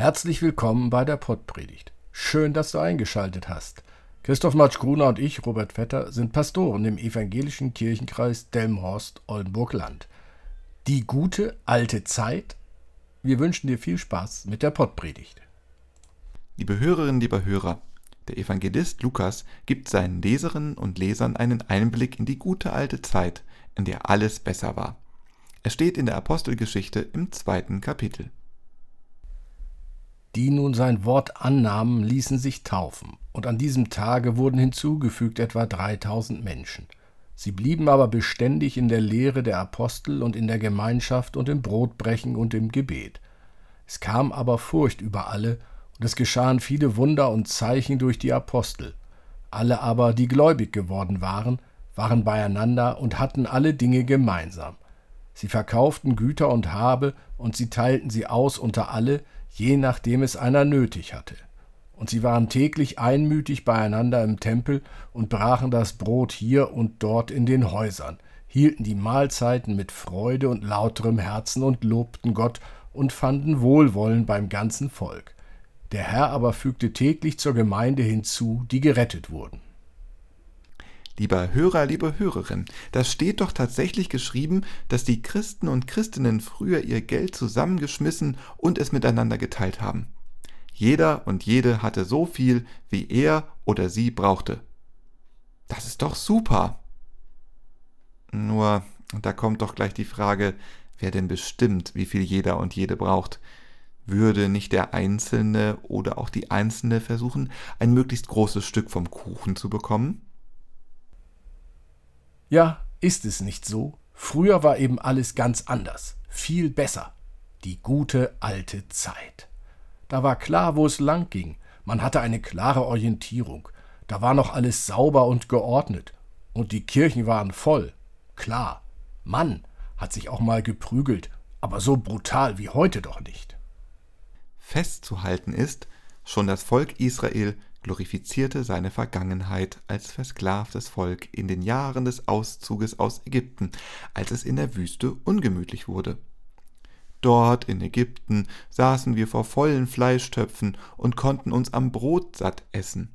Herzlich willkommen bei der Pottpredigt. Schön, dass du eingeschaltet hast. Christoph Matsch-Gruner und ich, Robert Vetter, sind Pastoren im evangelischen Kirchenkreis Delmhorst-Oldenburg-Land. Die gute alte Zeit? Wir wünschen dir viel Spaß mit der Pottpredigt. Liebe Hörerinnen, lieber Hörer, der Evangelist Lukas gibt seinen Leserinnen und Lesern einen Einblick in die gute alte Zeit, in der alles besser war. Es steht in der Apostelgeschichte im zweiten Kapitel. Die nun sein Wort annahmen, ließen sich taufen, und an diesem Tage wurden hinzugefügt etwa dreitausend Menschen. Sie blieben aber beständig in der Lehre der Apostel und in der Gemeinschaft und im Brotbrechen und im Gebet. Es kam aber Furcht über alle, und es geschahen viele Wunder und Zeichen durch die Apostel. Alle aber, die gläubig geworden waren, waren beieinander und hatten alle Dinge gemeinsam. Sie verkauften Güter und Habe, und sie teilten sie aus unter alle, je nachdem es einer nötig hatte. Und sie waren täglich einmütig beieinander im Tempel und brachen das Brot hier und dort in den Häusern, hielten die Mahlzeiten mit Freude und lauterem Herzen und lobten Gott und fanden Wohlwollen beim ganzen Volk. Der Herr aber fügte täglich zur Gemeinde hinzu, die gerettet wurden. Lieber Hörer, liebe Hörerin, da steht doch tatsächlich geschrieben, dass die Christen und Christinnen früher ihr Geld zusammengeschmissen und es miteinander geteilt haben. Jeder und jede hatte so viel, wie er oder sie brauchte. Das ist doch super. Nur, da kommt doch gleich die Frage, wer denn bestimmt, wie viel jeder und jede braucht. Würde nicht der Einzelne oder auch die Einzelne versuchen, ein möglichst großes Stück vom Kuchen zu bekommen? Ja, ist es nicht so? Früher war eben alles ganz anders, viel besser. Die gute alte Zeit. Da war klar, wo es lang ging. Man hatte eine klare Orientierung. Da war noch alles sauber und geordnet. Und die Kirchen waren voll. Klar. Mann hat sich auch mal geprügelt, aber so brutal wie heute doch nicht. Festzuhalten ist, schon das Volk Israel glorifizierte seine Vergangenheit als versklavtes Volk in den Jahren des Auszuges aus Ägypten, als es in der Wüste ungemütlich wurde. Dort in Ägypten saßen wir vor vollen Fleischtöpfen und konnten uns am Brot satt essen.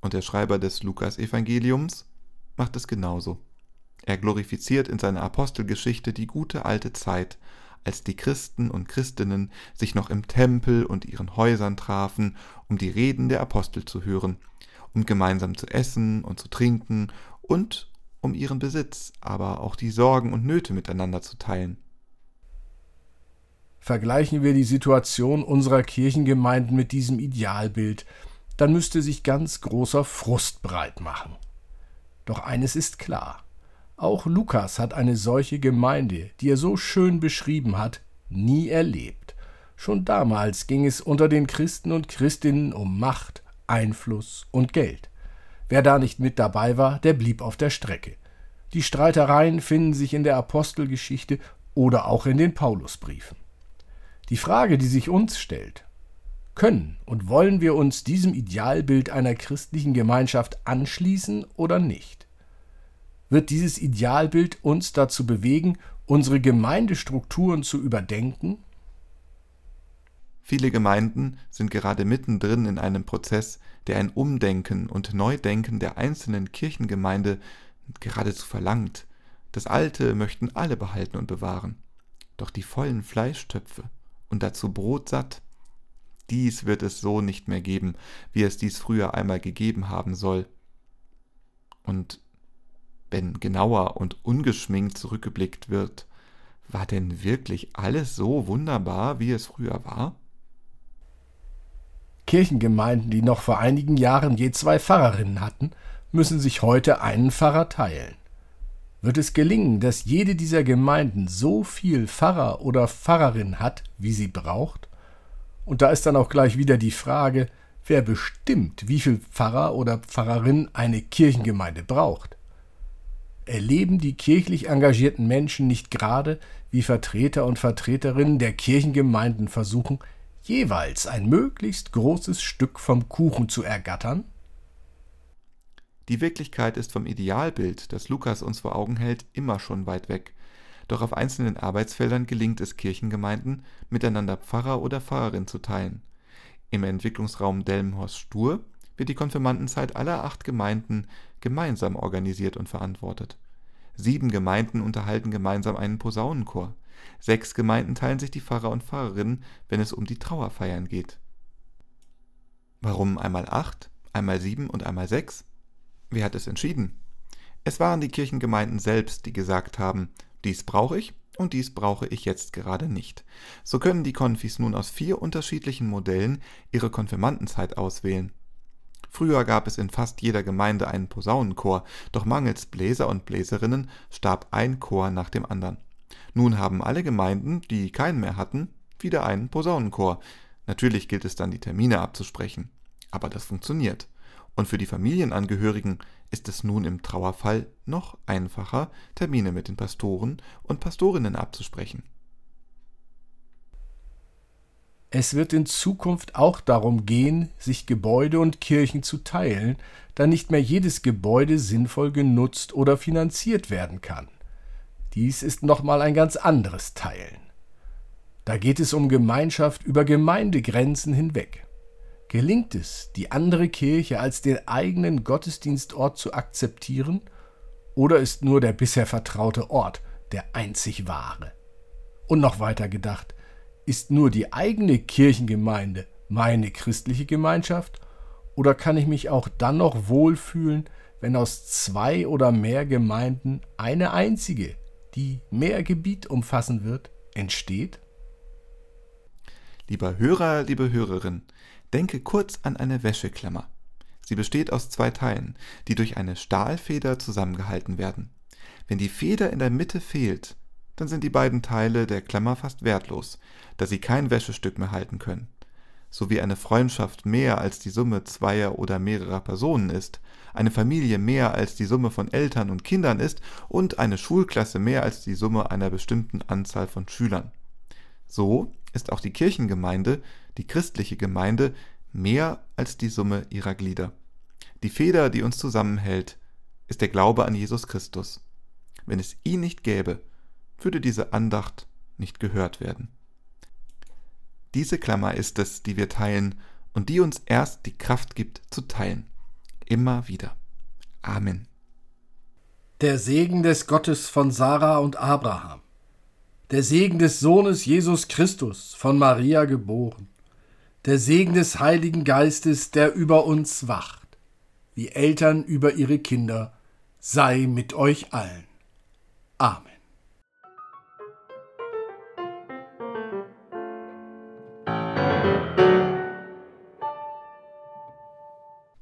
Und der Schreiber des Lukas-Evangeliums macht es genauso. Er glorifiziert in seiner Apostelgeschichte die gute alte Zeit, als die Christen und Christinnen sich noch im Tempel und ihren Häusern trafen, um die Reden der Apostel zu hören, um gemeinsam zu essen und zu trinken und um ihren Besitz, aber auch die Sorgen und Nöte miteinander zu teilen. Vergleichen wir die Situation unserer Kirchengemeinden mit diesem Idealbild, dann müsste sich ganz großer Frust breit machen. Doch eines ist klar, auch Lukas hat eine solche Gemeinde, die er so schön beschrieben hat, nie erlebt. Schon damals ging es unter den Christen und Christinnen um Macht, Einfluss und Geld. Wer da nicht mit dabei war, der blieb auf der Strecke. Die Streitereien finden sich in der Apostelgeschichte oder auch in den Paulusbriefen. Die Frage, die sich uns stellt, können und wollen wir uns diesem Idealbild einer christlichen Gemeinschaft anschließen oder nicht? Wird dieses Idealbild uns dazu bewegen, unsere Gemeindestrukturen zu überdenken? Viele Gemeinden sind gerade mittendrin in einem Prozess, der ein Umdenken und Neudenken der einzelnen Kirchengemeinde geradezu verlangt. Das Alte möchten alle behalten und bewahren. Doch die vollen Fleischtöpfe und dazu Brot satt, dies wird es so nicht mehr geben, wie es dies früher einmal gegeben haben soll. Und wenn genauer und ungeschminkt zurückgeblickt wird, war denn wirklich alles so wunderbar, wie es früher war? Kirchengemeinden, die noch vor einigen Jahren je zwei Pfarrerinnen hatten, müssen sich heute einen Pfarrer teilen. Wird es gelingen, dass jede dieser Gemeinden so viel Pfarrer oder Pfarrerin hat, wie sie braucht? Und da ist dann auch gleich wieder die Frage, wer bestimmt, wie viel Pfarrer oder Pfarrerin eine Kirchengemeinde braucht erleben die kirchlich engagierten Menschen nicht gerade, wie Vertreter und Vertreterinnen der Kirchengemeinden versuchen, jeweils ein möglichst großes Stück vom Kuchen zu ergattern? Die Wirklichkeit ist vom Idealbild, das Lukas uns vor Augen hält, immer schon weit weg. doch auf einzelnen Arbeitsfeldern gelingt es Kirchengemeinden, miteinander Pfarrer oder Pfarrerin zu teilen. Im Entwicklungsraum Delmenhorst-Stur wird die Konfirmandenzeit aller acht Gemeinden gemeinsam organisiert und verantwortet. Sieben Gemeinden unterhalten gemeinsam einen Posaunenchor. Sechs Gemeinden teilen sich die Pfarrer und Pfarrerinnen, wenn es um die Trauerfeiern geht. Warum einmal acht, einmal sieben und einmal sechs? Wer hat es entschieden? Es waren die Kirchengemeinden selbst, die gesagt haben, dies brauche ich und dies brauche ich jetzt gerade nicht. So können die Konfis nun aus vier unterschiedlichen Modellen ihre Konfirmandenzeit auswählen. Früher gab es in fast jeder Gemeinde einen Posaunenchor, doch mangels Bläser und Bläserinnen starb ein Chor nach dem anderen. Nun haben alle Gemeinden, die keinen mehr hatten, wieder einen Posaunenchor. Natürlich gilt es dann, die Termine abzusprechen. Aber das funktioniert. Und für die Familienangehörigen ist es nun im Trauerfall noch einfacher, Termine mit den Pastoren und Pastorinnen abzusprechen. Es wird in Zukunft auch darum gehen, sich Gebäude und Kirchen zu teilen, da nicht mehr jedes Gebäude sinnvoll genutzt oder finanziert werden kann. Dies ist nochmal ein ganz anderes Teilen. Da geht es um Gemeinschaft über Gemeindegrenzen hinweg. Gelingt es, die andere Kirche als den eigenen Gottesdienstort zu akzeptieren, oder ist nur der bisher vertraute Ort der einzig wahre? Und noch weiter gedacht, ist nur die eigene Kirchengemeinde meine christliche Gemeinschaft, oder kann ich mich auch dann noch wohlfühlen, wenn aus zwei oder mehr Gemeinden eine einzige, die mehr Gebiet umfassen wird, entsteht? Lieber Hörer, liebe Hörerin, denke kurz an eine Wäscheklammer. Sie besteht aus zwei Teilen, die durch eine Stahlfeder zusammengehalten werden. Wenn die Feder in der Mitte fehlt, dann sind die beiden Teile der Klammer fast wertlos, da sie kein Wäschestück mehr halten können. So wie eine Freundschaft mehr als die Summe zweier oder mehrerer Personen ist, eine Familie mehr als die Summe von Eltern und Kindern ist und eine Schulklasse mehr als die Summe einer bestimmten Anzahl von Schülern. So ist auch die Kirchengemeinde, die christliche Gemeinde, mehr als die Summe ihrer Glieder. Die Feder, die uns zusammenhält, ist der Glaube an Jesus Christus. Wenn es ihn nicht gäbe, würde diese Andacht nicht gehört werden. Diese Klammer ist es, die wir teilen und die uns erst die Kraft gibt zu teilen. Immer wieder. Amen. Der Segen des Gottes von Sarah und Abraham der Segen des Sohnes Jesus Christus, von Maria geboren, der Segen des Heiligen Geistes, der über uns wacht, wie Eltern über ihre Kinder, sei mit euch allen. Amen.